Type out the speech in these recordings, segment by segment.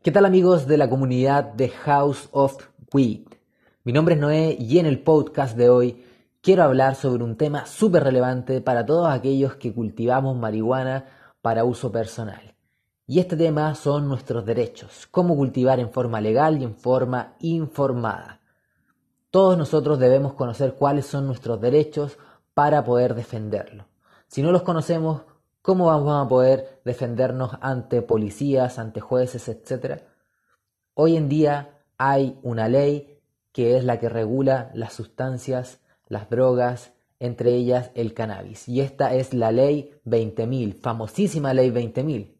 ¿Qué tal amigos de la comunidad de House of Weed? Mi nombre es Noé y en el podcast de hoy quiero hablar sobre un tema súper relevante para todos aquellos que cultivamos marihuana para uso personal. Y este tema son nuestros derechos, cómo cultivar en forma legal y en forma informada. Todos nosotros debemos conocer cuáles son nuestros derechos para poder defenderlo. Si no los conocemos, ¿cómo vamos a poder defendernos ante policías, ante jueces, etcétera? Hoy en día hay una ley que es la que regula las sustancias, las drogas, entre ellas el cannabis. Y esta es la ley 20.000, famosísima ley 20.000.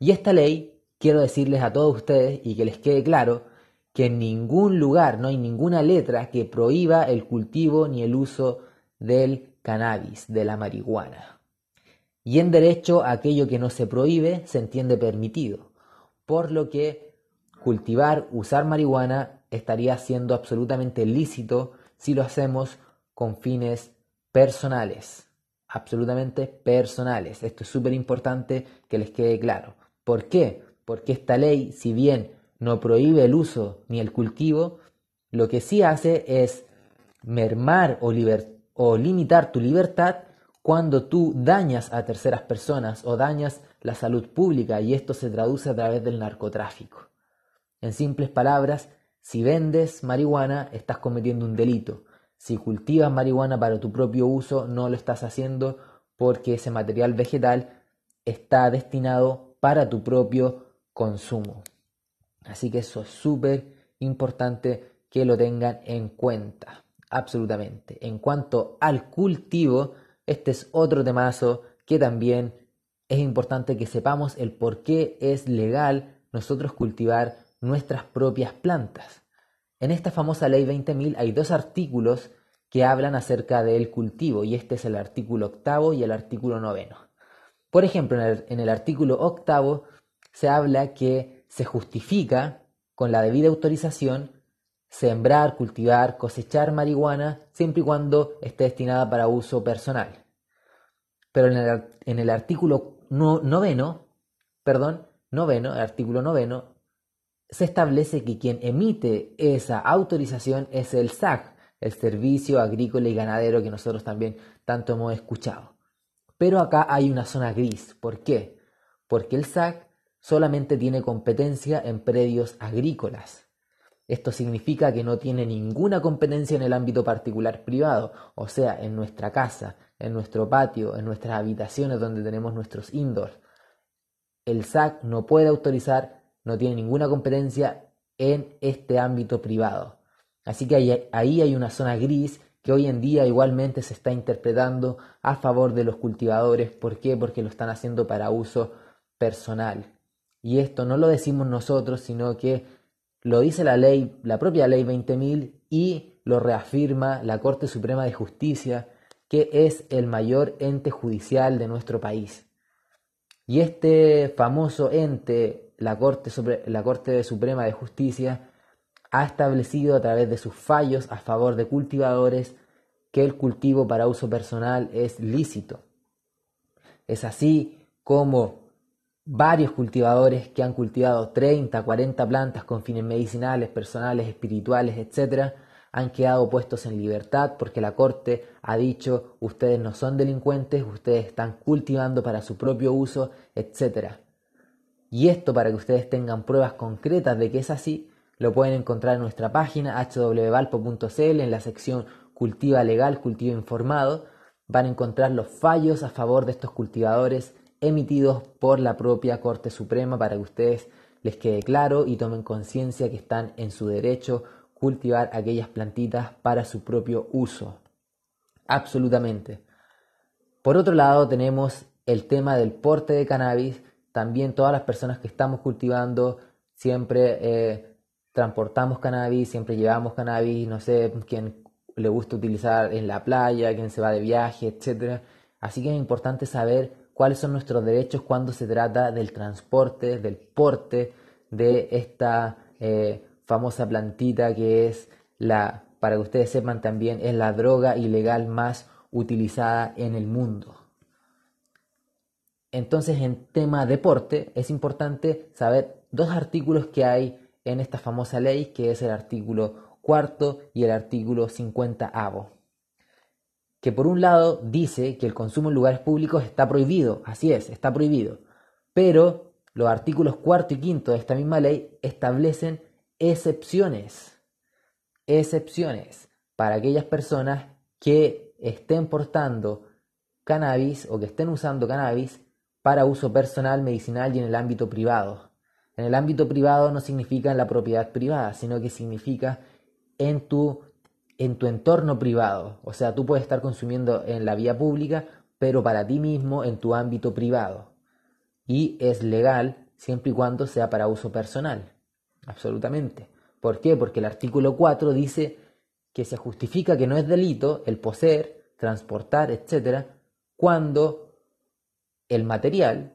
Y esta ley, quiero decirles a todos ustedes y que les quede claro, que en ningún lugar, no hay ninguna letra que prohíba el cultivo ni el uso del cannabis, de la marihuana. Y en derecho, aquello que no se prohíbe se entiende permitido, por lo que cultivar, usar marihuana estaría siendo absolutamente lícito si lo hacemos con fines personales, absolutamente personales. Esto es súper importante que les quede claro. ¿Por qué? Porque esta ley, si bien no prohíbe el uso ni el cultivo, lo que sí hace es mermar o, o limitar tu libertad cuando tú dañas a terceras personas o dañas la salud pública y esto se traduce a través del narcotráfico. En simples palabras, si vendes marihuana estás cometiendo un delito. Si cultivas marihuana para tu propio uso no lo estás haciendo porque ese material vegetal está destinado para tu propio consumo. Así que eso es súper importante que lo tengan en cuenta, absolutamente. En cuanto al cultivo, este es otro temazo que también es importante que sepamos el por qué es legal nosotros cultivar nuestras propias plantas. En esta famosa ley 20.000 hay dos artículos que hablan acerca del cultivo y este es el artículo octavo y el artículo noveno. Por ejemplo, en el, en el artículo octavo se habla que se justifica con la debida autorización sembrar, cultivar, cosechar marihuana siempre y cuando esté destinada para uso personal. Pero en el, artículo noveno, perdón, noveno, artículo noveno, se establece que quien emite esa autorización es el SAC, el Servicio Agrícola y Ganadero que nosotros también tanto hemos escuchado. Pero acá hay una zona gris. ¿Por qué? Porque el SAC solamente tiene competencia en predios agrícolas. Esto significa que no tiene ninguna competencia en el ámbito particular privado, o sea, en nuestra casa, en nuestro patio, en nuestras habitaciones donde tenemos nuestros indoors. El SAC no puede autorizar, no tiene ninguna competencia en este ámbito privado. Así que ahí hay una zona gris que hoy en día igualmente se está interpretando a favor de los cultivadores. ¿Por qué? Porque lo están haciendo para uso personal. Y esto no lo decimos nosotros, sino que lo dice la ley, la propia ley 20.000 y lo reafirma la Corte Suprema de Justicia, que es el mayor ente judicial de nuestro país. Y este famoso ente, la Corte, la Corte Suprema de Justicia, ha establecido a través de sus fallos a favor de cultivadores que el cultivo para uso personal es lícito. Es así como varios cultivadores que han cultivado 30, 40 plantas con fines medicinales, personales, espirituales, etc., han quedado puestos en libertad porque la Corte ha dicho ustedes no son delincuentes, ustedes están cultivando para su propio uso, etc. Y esto para que ustedes tengan pruebas concretas de que es así, lo pueden encontrar en nuestra página hwvalpo.cl en la sección Cultiva Legal, Cultivo Informado. Van a encontrar los fallos a favor de estos cultivadores emitidos por la propia Corte Suprema para que ustedes les quede claro y tomen conciencia que están en su derecho cultivar aquellas plantitas para su propio uso. Absolutamente. Por otro lado tenemos el tema del porte de cannabis. También todas las personas que estamos cultivando siempre eh, transportamos cannabis, siempre llevamos cannabis, no sé quién le gusta utilizar en la playa, quién se va de viaje, etc. Así que es importante saber cuáles son nuestros derechos cuando se trata del transporte, del porte de esta eh, famosa plantita que es la, para que ustedes sepan también, es la droga ilegal más utilizada en el mundo. Entonces, en tema deporte, es importante saber dos artículos que hay en esta famosa ley, que es el artículo cuarto y el artículo 50 avo. Que por un lado dice que el consumo en lugares públicos está prohibido, así es, está prohibido, pero los artículos cuarto y quinto de esta misma ley establecen excepciones, excepciones para aquellas personas que estén portando cannabis o que estén usando cannabis para uso personal, medicinal y en el ámbito privado. En el ámbito privado no significa en la propiedad privada, sino que significa en tu, en tu entorno privado. O sea, tú puedes estar consumiendo en la vía pública, pero para ti mismo en tu ámbito privado. Y es legal siempre y cuando sea para uso personal. Absolutamente. ¿Por qué? Porque el artículo 4 dice que se justifica que no es delito el poseer, transportar, etcétera, cuando el material,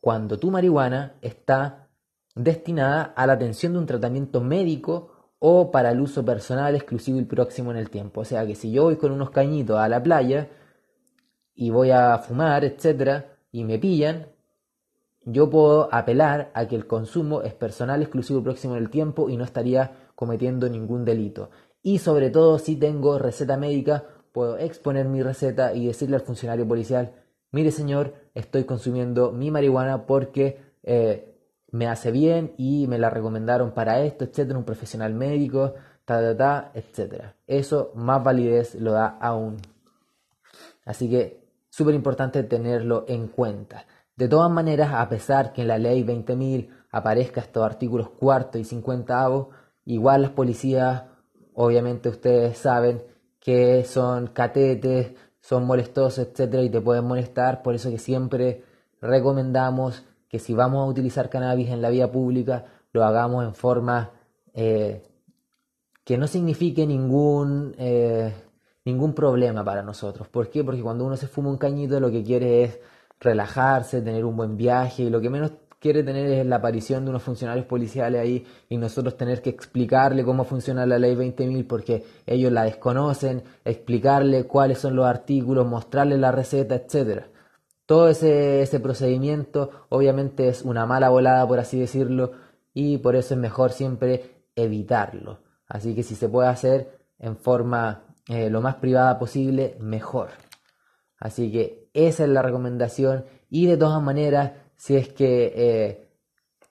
cuando tu marihuana está destinada a la atención de un tratamiento médico o para el uso personal exclusivo y próximo en el tiempo. O sea que si yo voy con unos cañitos a la playa y voy a fumar, etcétera, y me pillan, yo puedo apelar a que el consumo es personal, exclusivo y próximo en el tiempo y no estaría cometiendo ningún delito. Y sobre todo si tengo receta médica, puedo exponer mi receta y decirle al funcionario policial, mire señor, estoy consumiendo mi marihuana porque eh, me hace bien y me la recomendaron para esto, etcétera, un profesional médico, ta, ta, ta, etcétera. Eso más validez lo da aún. Así que súper importante tenerlo en cuenta. De todas maneras, a pesar que en la ley 20.000 aparezca estos artículos cuarto y 50 igual las policías, obviamente ustedes saben que son catetes, son molestosos, etcétera, y te pueden molestar, por eso que siempre recomendamos que si vamos a utilizar cannabis en la vía pública, lo hagamos en forma eh, que no signifique ningún, eh, ningún problema para nosotros. ¿Por qué? Porque cuando uno se fuma un cañito lo que quiere es relajarse, tener un buen viaje y lo que menos quiere tener es la aparición de unos funcionarios policiales ahí y nosotros tener que explicarle cómo funciona la ley 20.000 porque ellos la desconocen, explicarle cuáles son los artículos, mostrarle la receta, etcétera. Todo ese, ese procedimiento obviamente es una mala volada, por así decirlo, y por eso es mejor siempre evitarlo. Así que si se puede hacer en forma eh, lo más privada posible, mejor. Así que esa es la recomendación y de todas maneras si es que eh,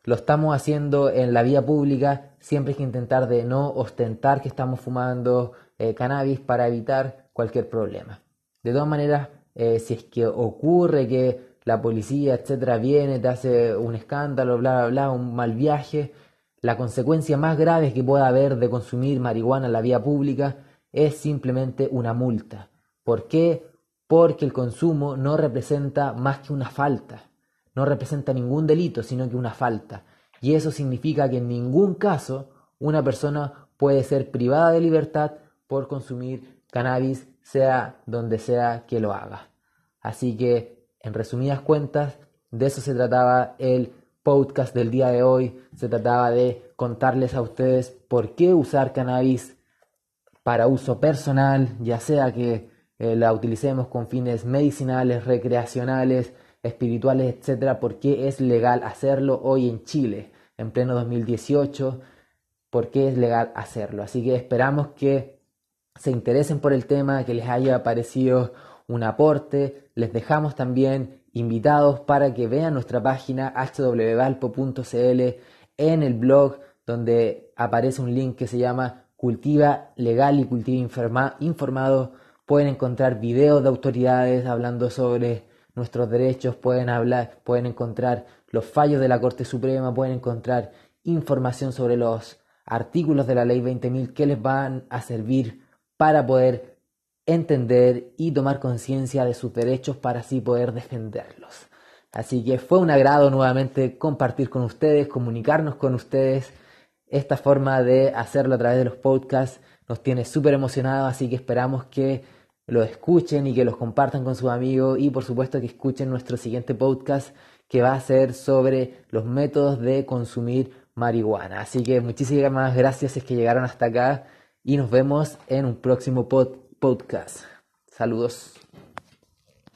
lo estamos haciendo en la vía pública, siempre hay que intentar de no ostentar que estamos fumando eh, cannabis para evitar cualquier problema. De todas maneras, eh, si es que ocurre que la policía, etcétera, viene, te hace un escándalo, bla, bla, bla, un mal viaje, la consecuencia más grave que pueda haber de consumir marihuana en la vía pública es simplemente una multa. ¿Por qué? Porque el consumo no representa más que una falta no representa ningún delito, sino que una falta. Y eso significa que en ningún caso una persona puede ser privada de libertad por consumir cannabis, sea donde sea que lo haga. Así que, en resumidas cuentas, de eso se trataba el podcast del día de hoy. Se trataba de contarles a ustedes por qué usar cannabis para uso personal, ya sea que eh, la utilicemos con fines medicinales, recreacionales, espirituales, etcétera, por qué es legal hacerlo hoy en Chile, en pleno 2018, por qué es legal hacerlo. Así que esperamos que se interesen por el tema, que les haya parecido un aporte. Les dejamos también invitados para que vean nuestra página hwvalpo.cl en el blog donde aparece un link que se llama Cultiva Legal y Cultiva Informado. Pueden encontrar videos de autoridades hablando sobre nuestros derechos, pueden hablar, pueden encontrar los fallos de la Corte Suprema, pueden encontrar información sobre los artículos de la Ley 20.000 que les van a servir para poder entender y tomar conciencia de sus derechos para así poder defenderlos. Así que fue un agrado nuevamente compartir con ustedes, comunicarnos con ustedes. Esta forma de hacerlo a través de los podcasts nos tiene súper emocionados, así que esperamos que lo escuchen y que los compartan con sus amigos y por supuesto que escuchen nuestro siguiente podcast que va a ser sobre los métodos de consumir marihuana. Así que muchísimas gracias es que llegaron hasta acá y nos vemos en un próximo podcast. Saludos.